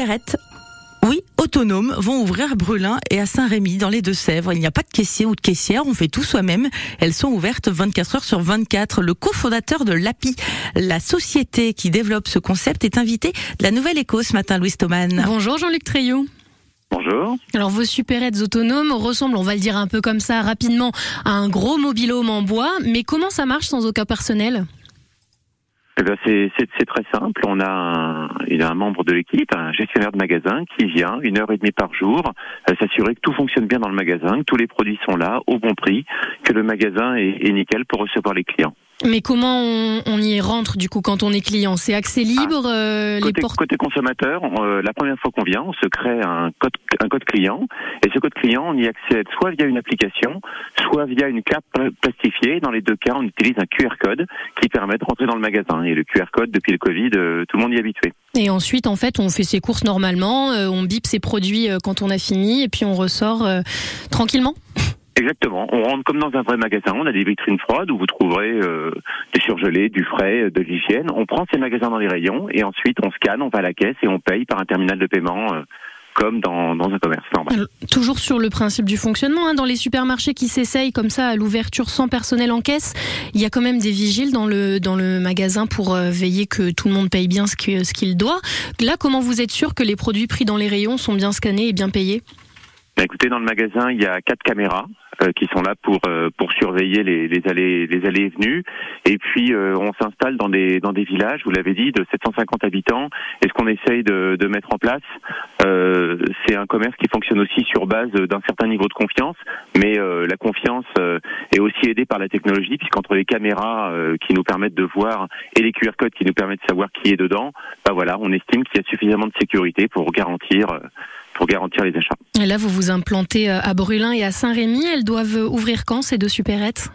supérettes oui, autonomes vont ouvrir à Brulin et à Saint-Rémy dans les Deux-Sèvres. Il n'y a pas de caissier ou de caissière, on fait tout soi-même. Elles sont ouvertes 24 heures sur 24. Le cofondateur de l'API, la société qui développe ce concept, est invité de la Nouvelle Éco ce matin, Louis Thoman. Bonjour Jean-Luc Treillot. Bonjour. Alors vos supérettes autonomes ressemblent, on va le dire un peu comme ça rapidement, à un gros mobilhome en bois, mais comment ça marche sans aucun personnel? Eh ben c'est, très simple. On a un, a un membre de l'équipe, un gestionnaire de magasin, qui vient une heure et demie par jour euh, s'assurer que tout fonctionne bien dans le magasin, que tous les produits sont là au bon prix, que le magasin est, est nickel pour recevoir les clients. Mais comment on, y rentre du coup quand on est client? C'est accès libre ah. euh, côté, côté, consommateur, euh, la première fois qu'on vient, on se crée un code, un code client et ce code client, on y accède soit via une application, soit via une carte plastifiée. Dans les deux cas, on utilise un QR code qui permet de rentrer dans le magasin. Et le QR code, depuis le Covid, euh, tout le monde y est habitué. Et ensuite, en fait, on fait ses courses normalement, on bip ses produits quand on a fini et puis on ressort tranquillement Exactement. On rentre comme dans un vrai magasin. On a des vitrines froides où vous trouverez euh, des surgelés, du frais, de l'hygiène. On prend ces magasins dans les rayons et ensuite on scanne, on va à la caisse et on paye par un terminal de paiement. Euh, comme dans, un commerce. Toujours sur le principe du fonctionnement, hein, dans les supermarchés qui s'essayent comme ça à l'ouverture sans personnel en caisse, il y a quand même des vigiles dans le, dans le magasin pour euh, veiller que tout le monde paye bien ce qu'il doit. Là, comment vous êtes sûr que les produits pris dans les rayons sont bien scannés et bien payés? Écoutez, dans le magasin, il y a quatre caméras euh, qui sont là pour euh, pour surveiller les, les allées les allées et venues. Et puis euh, on s'installe dans des dans des villages, vous l'avez dit, de 750 habitants. Et ce qu'on essaye de, de mettre en place, c'est un commerce qui fonctionne aussi sur base d'un certain niveau de confiance. Mais la confiance est aussi aidée par la technologie, puisqu'entre les caméras qui nous permettent de voir et les QR codes qui nous permettent de savoir qui est dedans, bah voilà, on estime qu'il y a suffisamment de sécurité pour garantir pour garantir les achats. Et là, vous vous implantez à Brulin et à Saint-Rémy. Elles doivent ouvrir quand ces deux supérettes?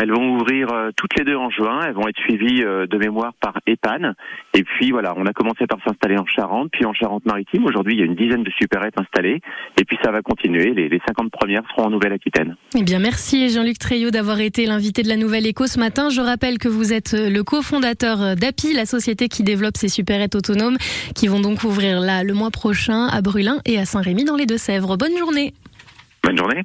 Elles vont ouvrir euh, toutes les deux en juin. Elles vont être suivies euh, de mémoire par EPAN. Et puis voilà, on a commencé par s'installer en Charente, puis en Charente-Maritime. Aujourd'hui, il y a une dizaine de supérettes installées. Et puis ça va continuer. Les, les 50 premières seront en Nouvelle-Aquitaine. Eh bien, merci Jean-Luc Treillot d'avoir été l'invité de la Nouvelle Éco ce matin. Je rappelle que vous êtes euh, le cofondateur d'API, la société qui développe ces supérettes autonomes, qui vont donc ouvrir là le mois prochain à Brulin et à Saint-Rémy dans les Deux-Sèvres. Bonne journée. Bonne journée.